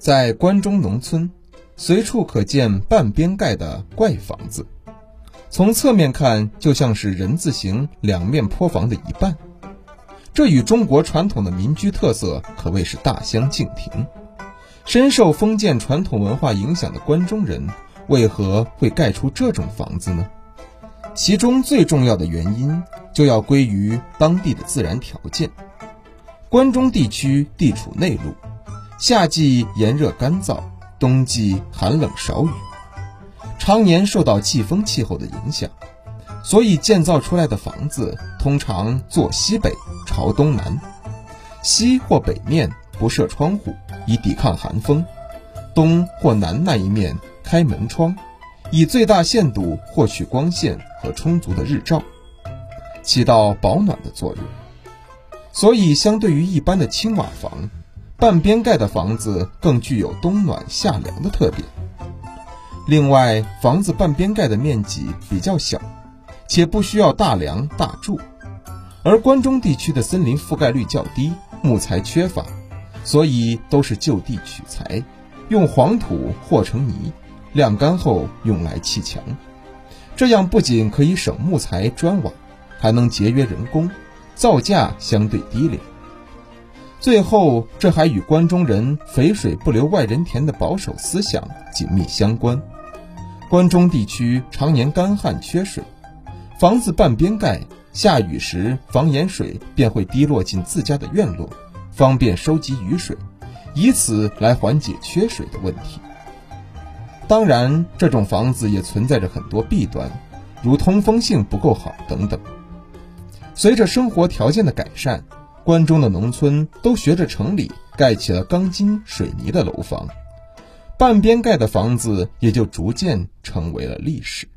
在关中农村，随处可见半边盖的怪房子，从侧面看就像是人字形两面坡房的一半。这与中国传统的民居特色可谓是大相径庭。深受封建传统文化影响的关中人，为何会盖出这种房子呢？其中最重要的原因，就要归于当地的自然条件。关中地区地处内陆。夏季炎热干燥，冬季寒冷少雨，常年受到季风气候的影响，所以建造出来的房子通常坐西北朝东南，西或北面不设窗户以抵抗寒风，东或南那一面开门窗，以最大限度获取光线和充足的日照，起到保暖的作用。所以，相对于一般的青瓦房。半边盖的房子更具有冬暖夏凉的特点。另外，房子半边盖的面积比较小，且不需要大梁大柱。而关中地区的森林覆盖率较低，木材缺乏，所以都是就地取材，用黄土和成泥，晾干后用来砌墙。这样不仅可以省木材砖瓦，还能节约人工，造价相对低廉。最后，这还与关中人“肥水不流外人田”的保守思想紧密相关。关中地区常年干旱缺水，房子半边盖，下雨时房檐水便会滴落进自家的院落，方便收集雨水，以此来缓解缺水的问题。当然，这种房子也存在着很多弊端，如通风性不够好等等。随着生活条件的改善。关中的农村都学着城里盖起了钢筋水泥的楼房，半边盖的房子也就逐渐成为了历史。